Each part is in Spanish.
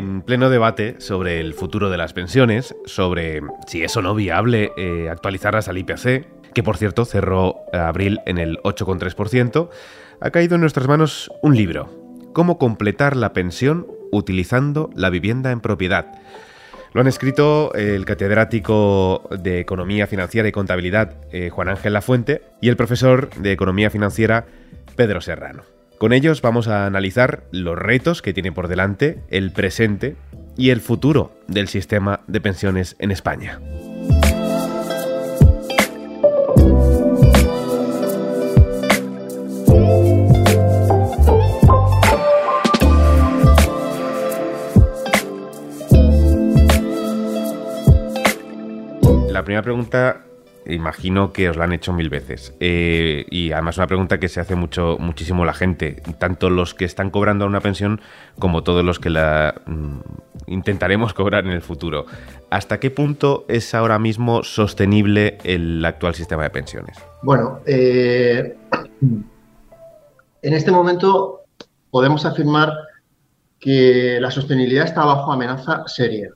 en pleno debate sobre el futuro de las pensiones, sobre si es o no viable eh, actualizarlas al IPC, que por cierto cerró abril en el 8,3%, ha caído en nuestras manos un libro, Cómo completar la pensión utilizando la vivienda en propiedad. Lo han escrito el catedrático de Economía Financiera y Contabilidad eh, Juan Ángel Lafuente y el profesor de Economía Financiera Pedro Serrano. Con ellos vamos a analizar los retos que tiene por delante, el presente y el futuro del sistema de pensiones en España. La primera pregunta imagino que os la han hecho mil veces. Eh, y además una pregunta que se hace mucho, muchísimo la gente, tanto los que están cobrando una pensión como todos los que la mm, intentaremos cobrar en el futuro. ¿Hasta qué punto es ahora mismo sostenible el actual sistema de pensiones? Bueno, eh, en este momento podemos afirmar que la sostenibilidad está bajo amenaza seria.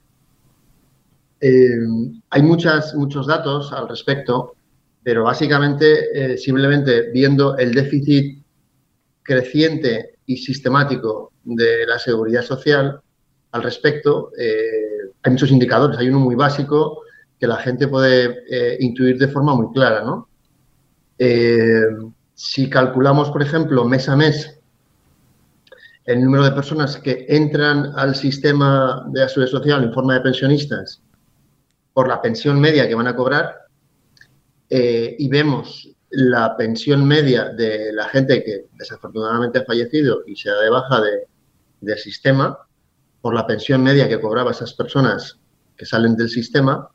Eh, hay muchas, muchos datos al respecto, pero básicamente eh, simplemente viendo el déficit creciente y sistemático de la seguridad social al respecto, eh, hay muchos indicadores. Hay uno muy básico que la gente puede intuir de forma muy clara. ¿no? si calculamos, por ejemplo, mes a mes el número de personas que entran al sistema de la social en forma de pensionistas por la pensión media que van a cobrar eh, y vemos la pensión media de la gente que desafortunadamente ha fallecido y se da de baja del sistema, por la pensión media que cobraba esas personas que salen del sistema,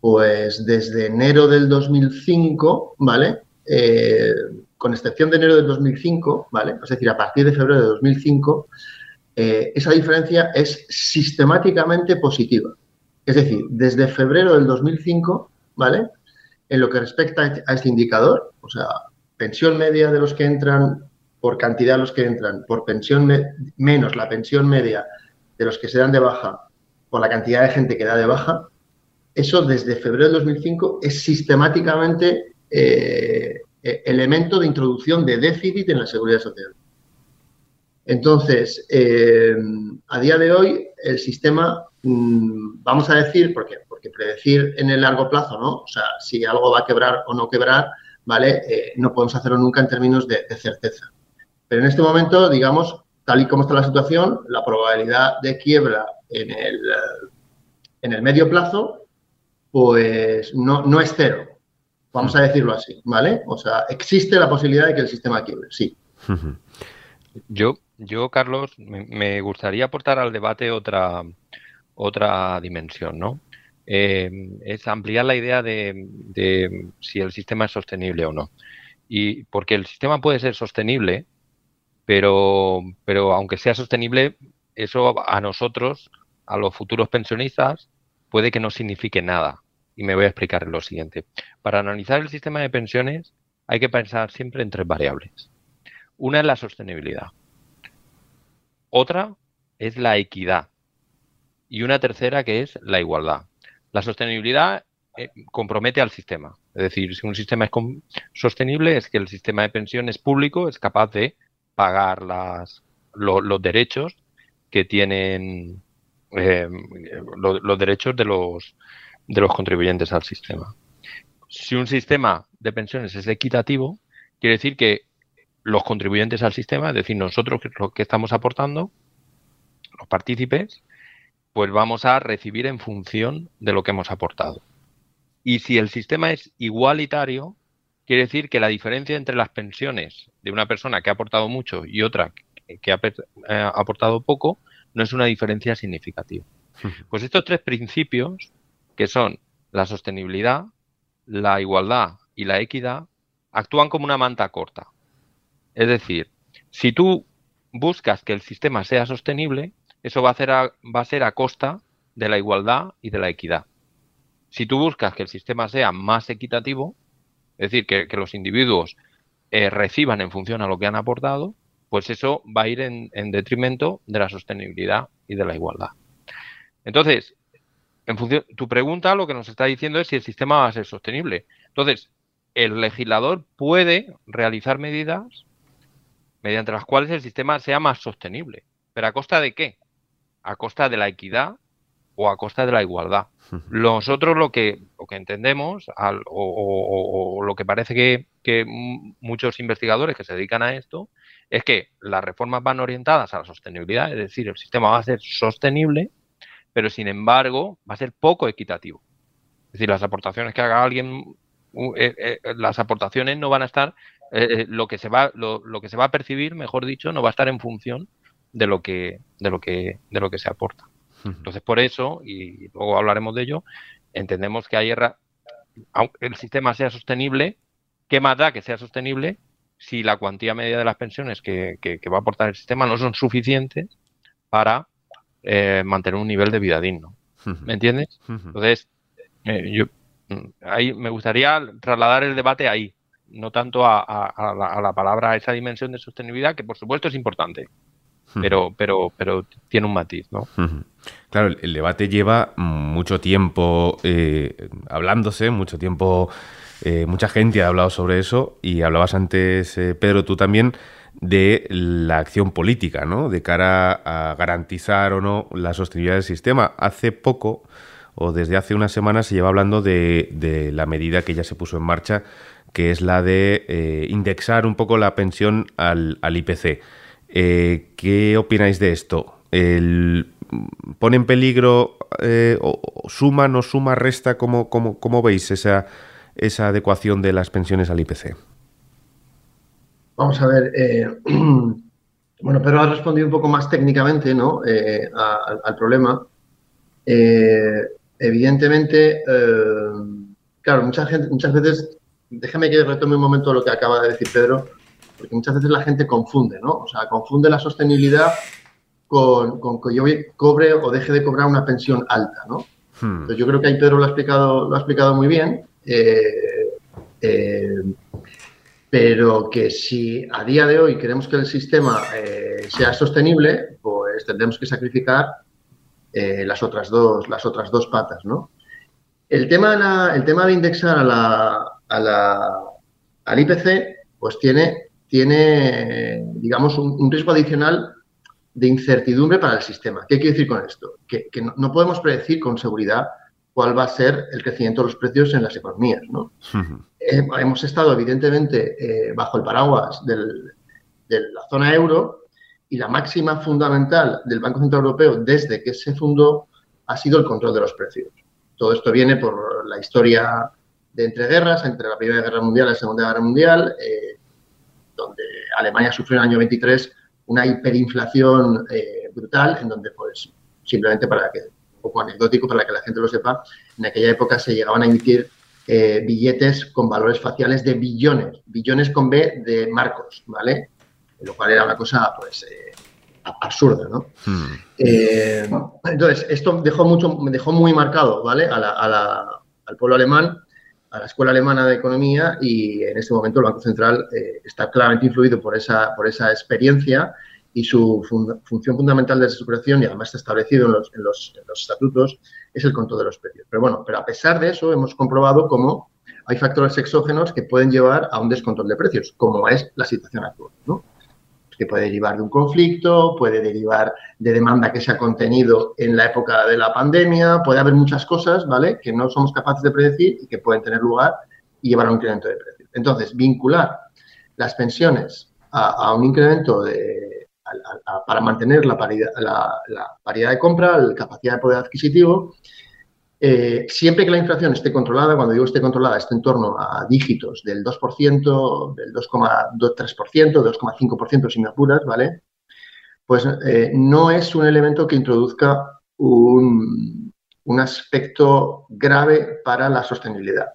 pues desde enero del 2005, ¿vale? Eh, con excepción de enero del 2005, ¿vale? Es decir, a partir de febrero de 2005, eh, esa diferencia es sistemáticamente positiva. Es decir, desde febrero del 2005, ¿vale? En lo que respecta a este indicador, o sea, pensión media de los que entran, por cantidad de los que entran, por pensión menos la pensión media de los que se dan de baja, por la cantidad de gente que da de baja, eso desde febrero del 2005 es sistemáticamente eh, e-, elemento de introducción de déficit en la seguridad social. Entonces, eh, a día de hoy, el sistema vamos a decir, porque, porque predecir en el largo plazo, ¿no? O sea, si algo va a quebrar o no quebrar, ¿vale? Eh, no podemos hacerlo nunca en términos de, certeza. Pero en este momento, digamos, tal y como está la situación, la probabilidad de quiebra en el, eh, en el medio plazo, pues no, no es cero. Vamos a decirlo así, ¿vale? O sea, existe la posibilidad de que el sistema quiebre, sí. Yo, yo Carlos, me gustaría aportar al debate otra, otra dimensión, ¿no? Eh, es ampliar la idea de, si el sistema es sostenible o no. Y porque el sistema puede ser sostenible, pero, pero aunque sea sostenible, eso a nosotros, a los futuros pensionistas, puede que no signifique nada. Y me voy a explicar lo siguiente. Para analizar el sistema de pensiones hay que pensar siempre en tres variables. Una es la sostenibilidad. Otra es la equidad y una tercera que es la igualdad. La sostenibilidad eh, compromete al sistema. Es decir, si un sistema es sostenible es que el sistema de pensiones público es capaz de pagar las, los derechos que tienen eh, los derechos de los, de los contribuyentes al sistema. Si un sistema de pensiones es equitativo, quiere decir que los contribuyentes al sistema, es decir, nosotros lo que estamos aportando, los partícipes, pues vamos a recibir en función de lo que hemos aportado. Y si el sistema es igualitario, quiere decir que la diferencia entre las pensiones de una persona que ha aportado mucho y otra que ha eh, aportado poco no es una diferencia significativa. Pues estos tres principios, que son la sostenibilidad, la igualdad y la equidad, actúan como una manta corta. Es decir, si tú buscas que el sistema sea sostenible, eso va a, ser a, va a ser a costa de la igualdad y de la equidad. Si tú buscas que el sistema sea más equitativo, es decir, que, los individuos eh, reciban en función a lo que han aportado, pues eso va a ir en, detrimento de la sostenibilidad y de la igualdad. Entonces, en función, tu pregunta lo que nos está diciendo es si el sistema va a ser sostenible. Entonces, el legislador puede realizar medidas mediante las cuales el sistema sea más sostenible. ¿Pero a costa de qué? A costa de la equidad o a costa de la igualdad. Nosotros lo que, lo que entendemos o, lo que parece que, que, muchos investigadores que se dedican a esto es que las reformas van orientadas a la sostenibilidad, es decir, el sistema va a ser sostenible, pero sin embargo va a ser poco equitativo. Es decir, las aportaciones que haga alguien, eh, eh, las aportaciones no van a estar, eh, lo que se va, lo, que se va a percibir, mejor dicho, no va a estar en función de lo que, de lo que, de lo que se aporta. Entonces, por eso, y luego hablaremos de ello, entendemos que hay aunque el sistema sea sostenible, ¿qué más da que sea sostenible si la cuantía media de las pensiones que, va a aportar el sistema no son suficientes para eh, mantener un nivel de vida digno. ¿Me entiendes? Entonces, eh, yo mm, ahí me gustaría trasladar el debate ahí, no tanto a, a, la, palabra, a esa dimensión de sostenibilidad, que por supuesto es importante, pero, pero, pero tiene un matiz, ¿no? Claro, el, debate lleva mucho tiempo eh, hablándose, mucho tiempo eh, mucha gente ha hablado sobre eso y hablabas antes, eh, Pedro, tú también, de la acción política, ¿no? De cara a garantizar o no la sostenibilidad del sistema. Hace poco, o desde hace unas semanas, se lleva hablando de, la medida que ya se puso en marcha, que es la de eh, indexar un poco la pensión al, IPC. ¿Qué opináis de esto? ¿Pone en peligro, o suma, no suma, resta? ¿Cómo, veis esa, adecuación de las pensiones al IPC? Vamos a ver. Eh, bueno, pero ha respondido un poco más técnicamente ¿no? Eh, al, problema. Eh, evidentemente, claro, mucha gente, muchas veces, déjame que retome un momento lo que acaba de decir Pedro, porque muchas veces la gente confunde, ¿no? O sea, confunde la sostenibilidad con, que yo cobre o deje de cobrar una pensión alta, ¿no? Hmm. Entonces, yo creo que ahí Pedro lo ha explicado, lo ha explicado muy bien. Eh, eh, pero que si a día de hoy queremos que el sistema eh, sea sostenible, pues tendremos que sacrificar las, otras dos, las otras dos patas, ¿no? El tema, el tema de indexar a la, a la, al IPC, pues tiene, tiene digamos, un, riesgo adicional de incertidumbre para el sistema. ¿Qué quiere decir con esto? Que, no, podemos predecir con seguridad cuál va a ser el crecimiento de los precios en las economías. ¿no? Eh, hemos estado, evidentemente, eh, bajo el paraguas de la zona euro y la máxima fundamental del Banco Central Europeo desde que se fundó ha sido el control de los precios. Todo esto viene por la historia de entreguerras, entre la Primera Guerra Mundial y la Segunda Guerra Mundial, eh, Alemania sufrió en el año 23 una hiperinflación brutal, en donde, pues, simplemente para que poco anecdótico para que la gente lo sepa, en aquella época se llegaban a emitir eh, billetes con valores faciales de billones, billones con B de marcos, ¿vale? Lo cual era una cosa, pues, eh, absurda, ¿no? Hmm. Eh, entonces, esto dejó mucho, me dejó muy marcado, ¿vale? al pueblo alemán, a la Escuela Alemana de Economía y en este momento el Banco Central está claramente influido por esa, por esa experiencia y su función fundamental de desesperación, y además está establecido en los, en, los, estatutos, es el control de los precios. Pero bueno, pero a pesar de eso hemos comprobado cómo hay factores exógenos que pueden llevar a un descontrol de precios, como es la situación actual, ¿no? Que puede derivar de un conflicto, puede derivar de demanda que se ha contenido en la época de la pandemia, puede haber muchas cosas, ¿vale?, que no somos capaces de predecir y que pueden tener lugar y llevar a un incremento de precios. Entonces, vincular las pensiones a un incremento de, para mantener la paridad, la, de compra, la capacidad de poder adquisitivo, eh, siempre que la inflación esté controlada, cuando digo esté controlada, esté en torno a dígitos del 2%, del 2,3%, 2,5% si me apuras, ¿vale? Pues eh, no es un elemento que introduzca un, aspecto grave para la sostenibilidad.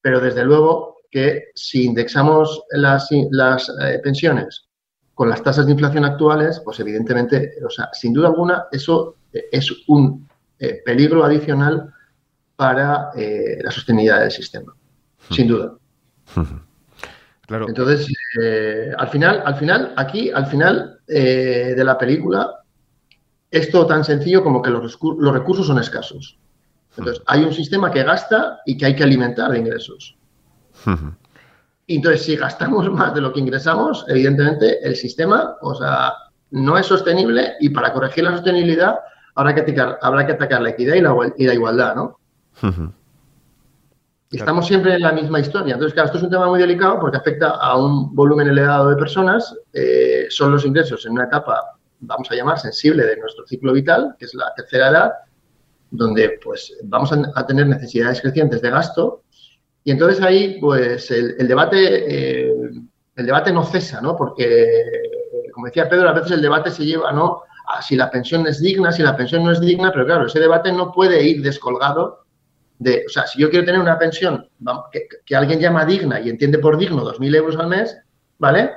Pero desde luego que si indexamos las, eh, pensiones con las tasas de inflación actuales, pues evidentemente, o sea, sin duda alguna, eso es un eh, peligro adicional para eh, la sostenibilidad del sistema. Sin duda. Claro. Entonces, eh, al final, al final, aquí, al final de la película, es todo tan sencillo como que los, los recursos son escasos. Entonces, hay un sistema que gasta y que hay que alimentar de ingresos. Y entonces, si gastamos más de lo que ingresamos, evidentemente el sistema, o sea, no es sostenible y para corregir la sostenibilidad habrá que atacar, habrá que atacar la equidad y la, igualdad, ¿no? Estamos siempre en la misma historia. Entonces, claro, esto es un tema muy delicado porque afecta a un volumen elevado de personas. Eh, son los ingresos en una etapa, vamos a llamar, sensible de nuestro ciclo vital, que es la tercera edad, donde pues vamos a, tener necesidades crecientes de gasto. Y entonces ahí, pues, el, debate, eh, el debate no cesa, ¿no? Porque, como decía Pedro, a veces el debate se lleva, ¿no? A si la pensión es digna, si la pensión no es digna, pero claro, ese debate no puede ir descolgado de, o sea, si yo quiero tener una pensión que, alguien llama digna y entiende por digno 2.000 euros al mes, ¿vale?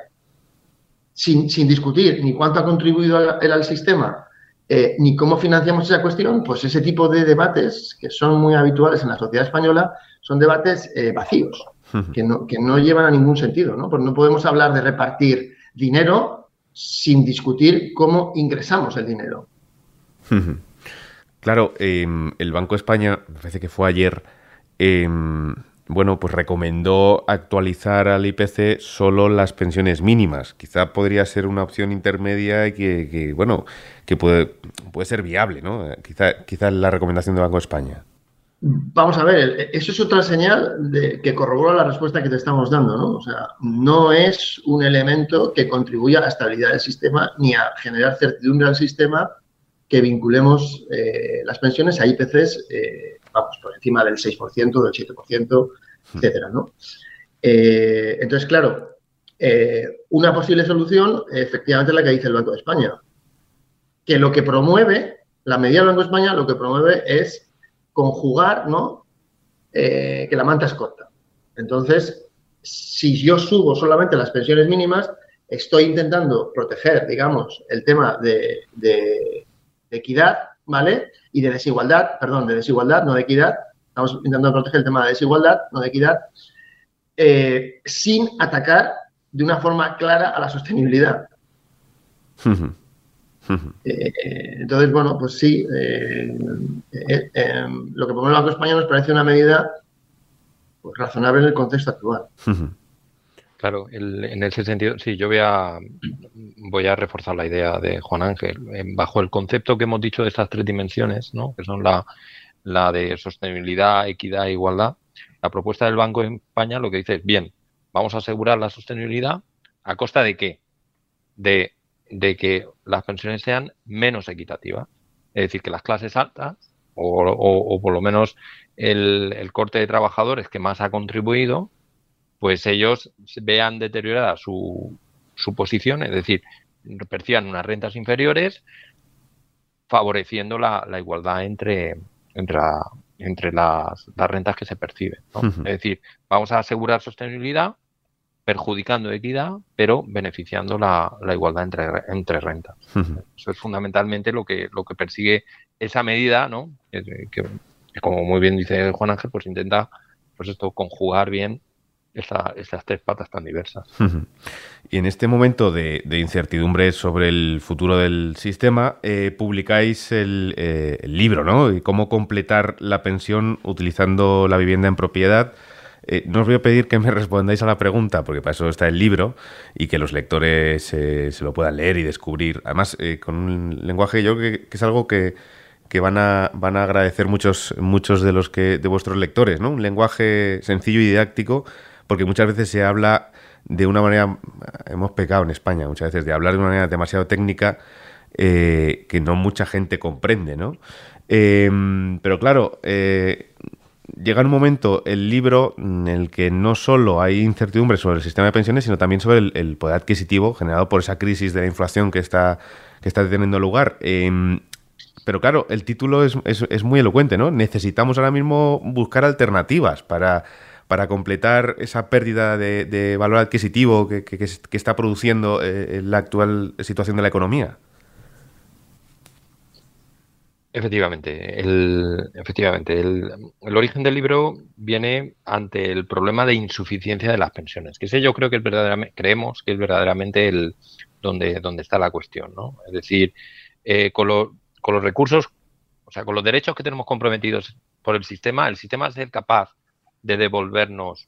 Sin, discutir ni cuánto ha contribuido él al sistema, eh, ni cómo financiamos esa cuestión, pues ese tipo de debates que son muy habituales en la sociedad española son debates eh, vacíos, que no, que no llevan a ningún sentido, ¿no? Porque no podemos hablar de repartir dinero sin discutir cómo ingresamos el dinero. Claro, em, el Banco de España, me parece que fue ayer, em, bueno, pues recomendó actualizar al IPC solo las pensiones mínimas. Quizá podría ser una opción intermedia y que, bueno, que puede, puede ser viable, ¿no? Quizá, quizá la recomendación del Banco de España. Vamos a ver, eso es otra señal de que corrobora la respuesta que te estamos dando, ¿no? O sea, no es un elemento que contribuya a la estabilidad del sistema ni a generar certidumbre al sistema que vinculemos eh, las pensiones a IPCs, eh, vamos, por encima del 6%, del 7%, etcétera, ¿no? Eh, entonces, claro, una posible solución, efectivamente, es la que dice el Banco de España, que lo que promueve, la medida del Banco de España, lo que promueve es conjugar, ¿no? que la manta es corta. Entonces, si yo subo solamente las pensiones mínimas, estoy intentando proteger, digamos, el tema de, de equidad, ¿vale? Y de desigualdad, perdón, de desigualdad, no de equidad. Estamos intentando proteger el tema de desigualdad, no de equidad, eh, sin atacar de una forma clara a la sostenibilidad. Eh, entonces, bueno, pues sí, eh, lo que propone el Banco Español nos parece una medida pues, razonable en el contexto actual. Claro, en ese sentido, sí, yo voy a, voy a reforzar la idea de Juan Ángel. Bajo el concepto que hemos dicho de estas tres dimensiones, ¿no? que son la, la de sostenibilidad, equidad e igualdad, la propuesta del Banco de España lo que dice es, bien, vamos a asegurar la sostenibilidad a costa de qué? De, de que las pensiones sean menos equitativas. Es decir, que las clases altas, o, o, por lo menos el, el corte de trabajadores que más ha contribuido, pues ellos vean deteriorada su, su posición, es decir, perciban unas rentas inferiores, favoreciendo la, igualdad entre, entre, entre las, rentas que se perciben. Es decir, vamos a asegurar sostenibilidad, perjudicando equidad, pero beneficiando la, igualdad entre, entre rentas. Eso es fundamentalmente lo que, lo que persigue esa medida, ¿no? Que, como muy bien dice Juan Ángel, pues intenta pues esto conjugar bien esas tres patas tan diversas. Y en este momento de, incertidumbre sobre el futuro del sistema, eh, publicáis eh, el, libro, ¿no? Y cómo completar la pensión utilizando la vivienda en propiedad. Eh, no os voy a pedir que me respondáis a la pregunta, porque para eso está el libro y que los lectores se lo puedan leer y descubrir. Además, con un lenguaje yo que, que es algo que, que van a, van a agradecer muchos, muchos de los que de vuestros lectores, ¿no? Un lenguaje sencillo y didáctico porque muchas veces se habla de una manera, hemos pecado en España muchas veces, de hablar de una manera demasiado técnica eh, que no mucha gente comprende, ¿no? Pero claro, eh, llega un momento el libro en el que no solo hay incertidumbre sobre el sistema de pensiones, sino también sobre el, poder adquisitivo generado por esa crisis de la inflación que está, que está teniendo lugar. Em, pero claro, el título es, es, muy elocuente, ¿no? Necesitamos ahora mismo buscar alternativas para para completar esa pérdida de, valor adquisitivo que, está produciendo eh, la actual situación de la economía? Efectivamente, el, efectivamente el, origen del libro viene ante el problema de insuficiencia de las pensiones, que ese yo creo que es verdaderamente, creemos que es verdaderamente el donde, donde está la cuestión, ¿no? Es decir, eh, con, con los recursos, o sea, con los derechos que tenemos comprometidos por el sistema, el sistema es capaz de devolvernos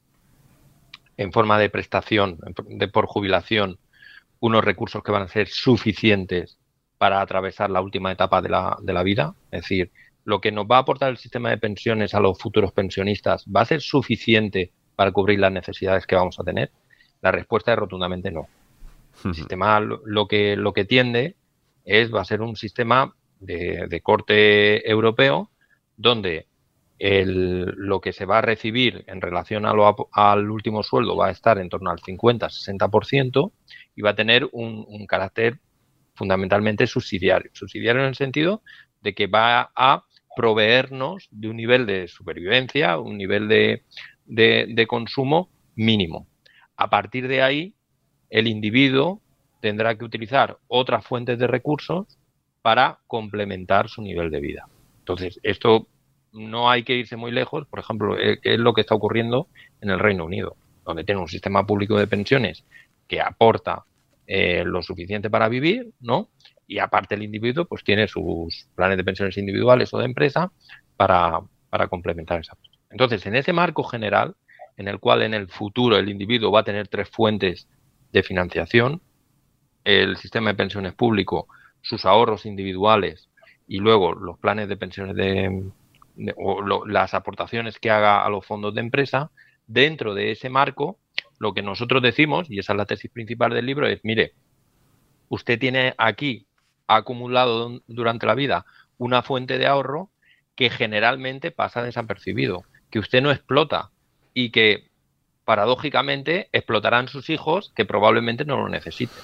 en forma de prestación, de por jubilación, unos recursos que van a ser suficientes para atravesar la última etapa de la, de la vida. Es decir, lo que nos va a aportar el sistema de pensiones a los futuros pensionistas va a ser suficiente para cubrir las necesidades que vamos a tener. La respuesta es rotundamente no. El sistema lo que, lo que tiende es, va a ser un sistema de, corte europeo donde el, lo que se va a recibir en relación a lo, al último sueldo va a estar en torno al 50-60% y va a tener un, un carácter fundamentalmente subsidiario. Subsidiario en el sentido de que va a proveernos de un nivel de supervivencia, un nivel de, de, consumo mínimo. A partir de ahí, el individuo tendrá que utilizar otras fuentes de recursos para complementar su nivel de vida. Entonces, esto no hay que irse muy lejos, por ejemplo, eh, es lo que está ocurriendo en el Reino Unido, donde tiene un sistema público de pensiones que aporta eh, lo suficiente para vivir, ¿no? Y aparte el individuo pues tiene sus planes de pensiones individuales o de empresa para, para complementar esa. Entonces, en ese marco general, en el cual en el futuro el individuo va a tener tres fuentes de financiación, el sistema de pensiones público, sus ahorros individuales y luego los planes de pensiones de, o las aportaciones que haga a los fondos de empresa, dentro de ese marco lo que nosotros decimos, y esa es la tesis principal del libro, es, mire, usted tiene aquí acumulado durante la vida una fuente de ahorro que generalmente pasa desapercibido, que usted no explota y que paradójicamente explotarán sus hijos que probablemente no lo necesiten.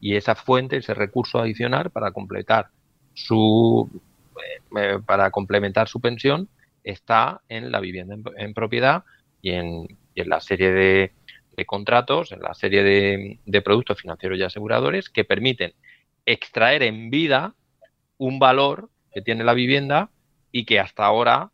Y esa fuente, ese recurso adicional para completar su eh, eh, para complementar su pensión está en la vivienda en, propiedad y en la serie de, de contratos, en la serie de, productos financieros y aseguradores que permiten extraer en vida un valor que tiene la vivienda y que hasta ahora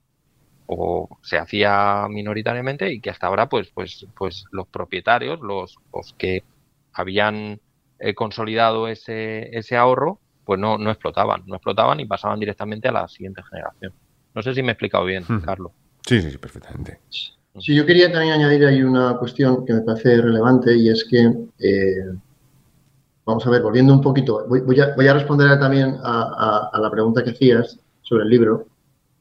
o se hacía minoritariamente y que hasta ahora pues pues pues los propietarios los, los que habían eh, consolidado ese, ese ahorro pues no, no explotaban no explotaban y pasaban directamente a la siguiente generación. No sé si me he explicado bien Carlos. Sí sí perfectamente Sí, yo quería también añadir ahí una cuestión que me parece relevante y es que, eh, vamos a ver, volviendo un poquito, voy, a, responder también a, la pregunta que hacías sobre el libro,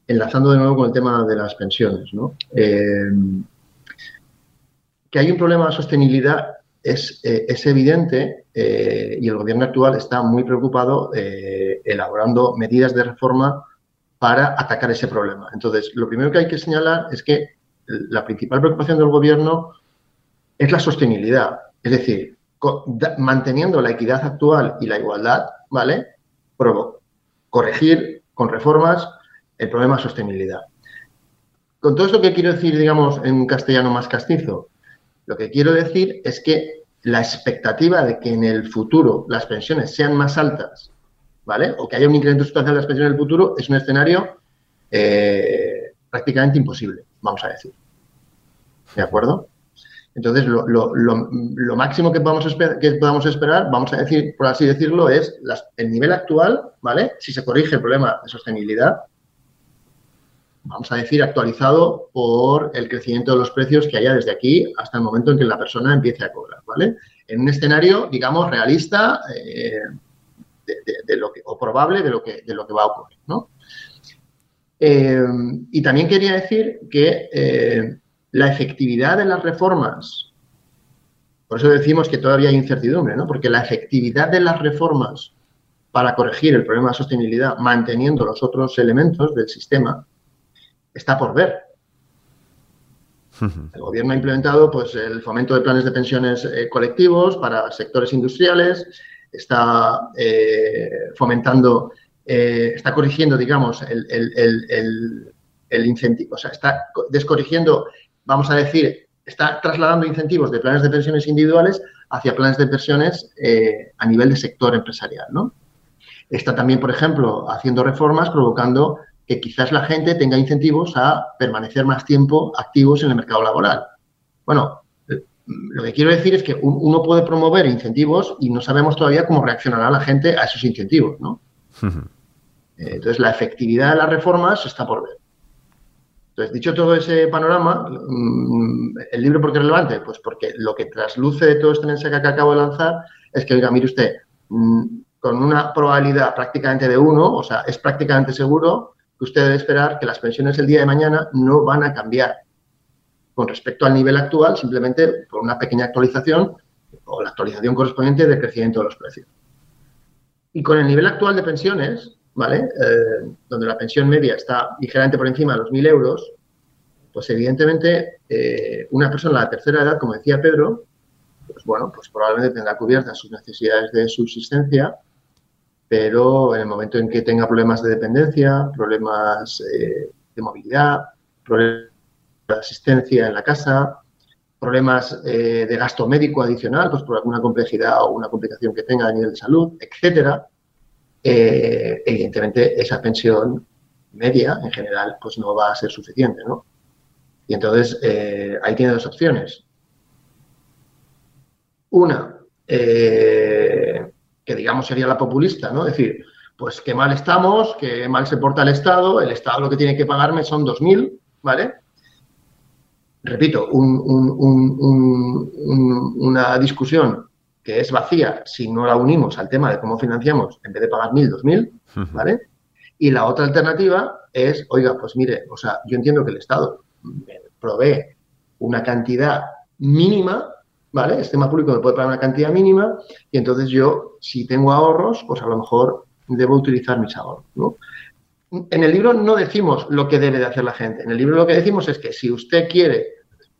enlazando de nuevo con el tema de las pensiones. ¿no? Eh, que hay un problema de sostenibilidad es, eh, es evidente y el gobierno actual está muy preocupado elaborando medidas de reforma para atacar ese problema. Entonces, lo primero que hay que señalar es que la principal preocupación del gobierno es la sostenibilidad. Es decir, manteniendo la equidad actual y la igualdad, ¿vale? corregir con reformas el problema de sostenibilidad. Con todo esto que quiero decir, digamos, en castellano más castizo, lo que quiero decir es que la expectativa de que en el futuro las pensiones sean más altas, ¿vale? O que haya un incremento sustancial de las pensiones en el futuro es un escenario eh, prácticamente imposible vamos a decir. ¿De acuerdo? Entonces, lo, máximo que podamos, esperar, vamos a decir, por así decirlo, es el nivel actual, ¿vale? Si se corrige el problema de sostenibilidad, vamos a decir, actualizado por el crecimiento de los precios que haya desde aquí hasta el momento en que la persona empiece a cobrar, ¿vale? En un escenario, digamos, realista eh, o probable de lo que, de lo que va a ocurrir, ¿no? Eh, y también quería decir que eh, la efectividad de las reformas, por eso decimos que todavía hay incertidumbre, ¿no? porque la efectividad de las reformas para corregir el problema de sostenibilidad, manteniendo los otros elementos del sistema, está por ver. El gobierno ha implementado pues, el fomento de planes de pensiones eh, colectivos para sectores industriales, está fomentando eh, está corrigiendo, digamos, el, incentivo, o sea, está descorrigiendo, vamos a decir, está trasladando incentivos de planes de pensiones individuales hacia planes de pensiones eh, a nivel de sector empresarial, ¿no? está también, por ejemplo, haciendo reformas provocando que quizás la gente tenga incentivos a permanecer más tiempo activos en el mercado laboral. Bueno, lo que quiero decir es que uno puede promover incentivos y no sabemos todavía cómo reaccionará la gente a esos incentivos, ¿no? Entonces, la efectividad de las reformas está por ver. Entonces, dicho todo ese panorama, mm, ¿el libro por qué es relevante? Pues porque lo que trasluce de todo este mensaje que acabo de lanzar es que, oiga, mire usted, mm, con una probabilidad prácticamente de uno, o sea, es prácticamente seguro que usted debe esperar que las pensiones el día de mañana no van a cambiar con respecto al nivel actual, simplemente por una pequeña actualización o la actualización correspondiente del crecimiento de los precios. Y con el nivel actual de pensiones, ¿vale? Eh, donde la pensión media está ligeramente por encima de los 1.000 euros, pues evidentemente eh, una persona de la tercera edad, como decía Pedro, pues bueno, pues probablemente tendrá cubiertas sus necesidades de subsistencia, pero en el momento en que tenga problemas de dependencia, problemas eh, de movilidad, problemas de asistencia en la casa, problemas de gasto médico adicional, pues por alguna complejidad o una complicación que tenga a nivel de salud, etcétera, eh, evidentemente esa pensión media en general pues no va a ser suficiente, ¿no? Y entonces eh, ahí tiene dos opciones. Una, eh, que digamos sería la populista, ¿no? Es decir, pues qué mal estamos, qué mal se porta el Estado, el Estado lo que tiene que pagarme son 2.000, ¿vale? Repito, una discusión que es vacía si no la unimos al tema de cómo financiamos en vez de pagar mil, dos mil, ¿vale? Y la otra alternativa es, oiga, pues mire, o sea, yo entiendo que el Estado provee una cantidad mínima, ¿vale? El sistema público me puede pagar una cantidad mínima y entonces yo, si tengo ahorros, pues a lo mejor debo utilizar mis ahorros, ¿no? En el libro no decimos lo que debe de hacer la gente. En el libro lo que decimos es que si usted quiere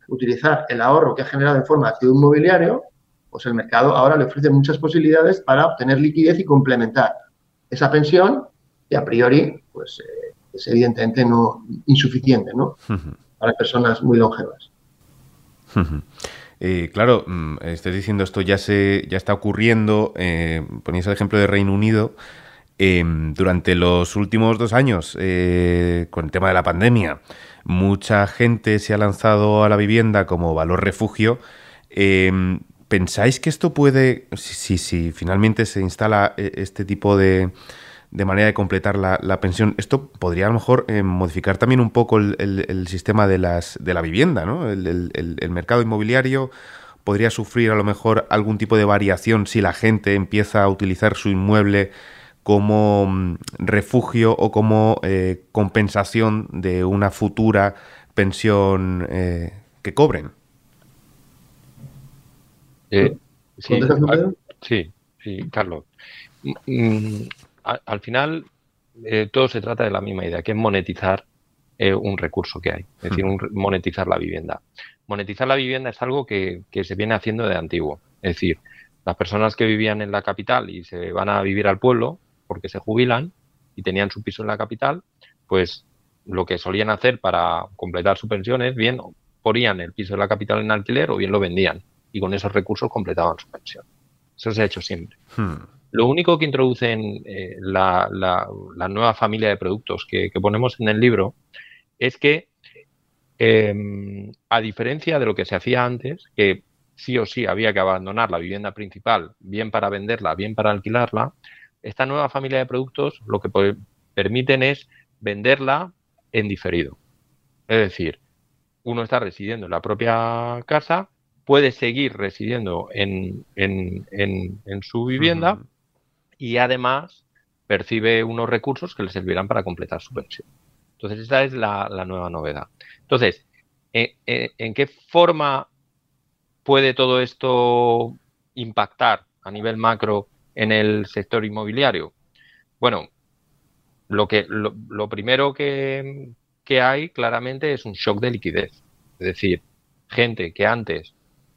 utilizar el ahorro que ha generado en forma de activo inmobiliario, pues el mercado ahora le ofrece muchas posibilidades para obtener liquidez y complementar esa pensión que a priori pues eh, es evidentemente no insuficiente ¿no? para personas muy longevas. Eh, claro, mm, estás diciendo esto ya se ya está ocurriendo. Eh, ponéis el ejemplo de Reino Unido. Em, durante los últimos dos años, eh, con el tema de la pandemia, mucha gente se ha lanzado a la vivienda como valor refugio. Em, ¿Pensáis que esto puede, si, finalmente se instala eh, este tipo de, de manera de completar la, pensión, esto podría a lo mejor eh, modificar también un poco el, sistema de la vivienda, ¿no? El, mercado inmobiliario podría sufrir a lo mejor algún tipo de variación si la gente empieza a utilizar su inmueble como mm, refugio o como eh, compensación de una futura pensión que cobren. Eh, sí, sí, Carlos. Mm, mm, al, final, eh, todo se trata de la misma idea, que es monetizar eh, un recurso que hay, es decir, monetizar la vivienda. Monetizar la vivienda es algo que, se viene haciendo de antiguo. Es decir, las personas que vivían en la capital y se van a vivir al pueblo porque se jubilan y tenían su piso en la capital, pues lo que solían hacer para completar su pensión es bien ponían el piso en la capital en alquiler o bien lo vendían y con esos recursos completaban su pensión. Eso se ha hecho siempre. Hmm. Lo único que introducen eh, la, nueva familia de productos que, ponemos en el libro es que, em, a diferencia de lo que se hacía antes, que sí o sí había que abandonar la vivienda principal, bien para venderla, bien para alquilarla, esta nueva familia de productos lo que permiten es venderla en diferido. Es decir, uno está residiendo en la propia casa, puede seguir residiendo en, su vivienda y además percibe unos recursos que le servirán para completar su pensión. Entonces, esa es la, nueva novedad. Entonces, ¿en, ¿en, qué forma puede todo esto impactar a nivel macro en el sector inmobiliario? Bueno, lo, que, lo, primero que, que hay claramente es un shock de liquidez. Es decir, gente que antes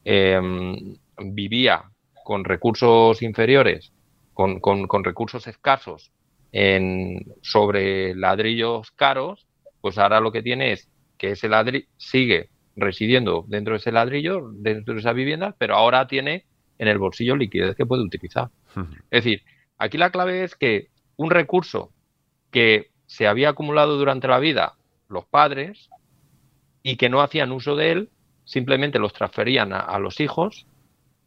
Em, vivía con recursos inferiores, con, recursos escasos en, sobre ladrillos caros, pues ahora lo que tiene es que ese ladrillo sigue residiendo dentro de ese ladrillo, dentro de esa vivienda, pero ahora tiene en el bolsillo liquidez que puede utilizar. Es decir, aquí la clave es que un recurso que se había acumulado durante la vida los padres y que no hacían uso de él, simplemente los transferían a, los hijos,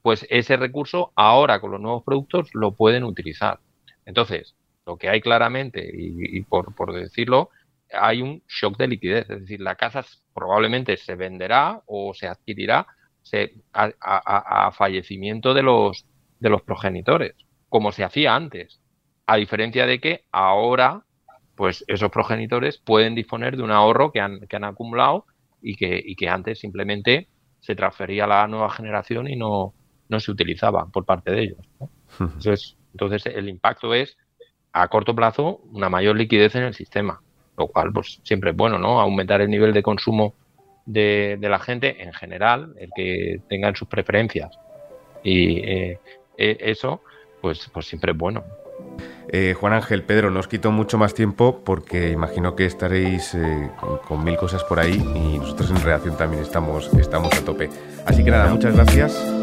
pues ese recurso ahora con los nuevos productos lo pueden utilizar. Entonces, lo que hay claramente, y, por, por, decirlo, hay un shock de liquidez, es decir, la casa probablemente se venderá o se adquirirá a, fallecimiento de los, de los progenitores, como se hacía antes, a diferencia de que ahora pues esos progenitores pueden disponer de un ahorro que han, que han acumulado y que, y que antes simplemente se transfería a la nueva generación y no, no se utilizaba por parte de ellos. Entonces, entonces, el impacto es a corto plazo una mayor liquidez en el sistema, lo cual pues siempre es bueno, ¿no? Aumentar el nivel de consumo de, la gente en general, el que tengan sus preferencias y eh, eh, eso, pues, pues siempre es bueno. Eh, Juan Ángel, Pedro, no os quito mucho más tiempo porque imagino que estaréis eh, con, mil cosas por ahí y nosotros en reacción también estamos, estamos a tope. Así que nada, muchas gracias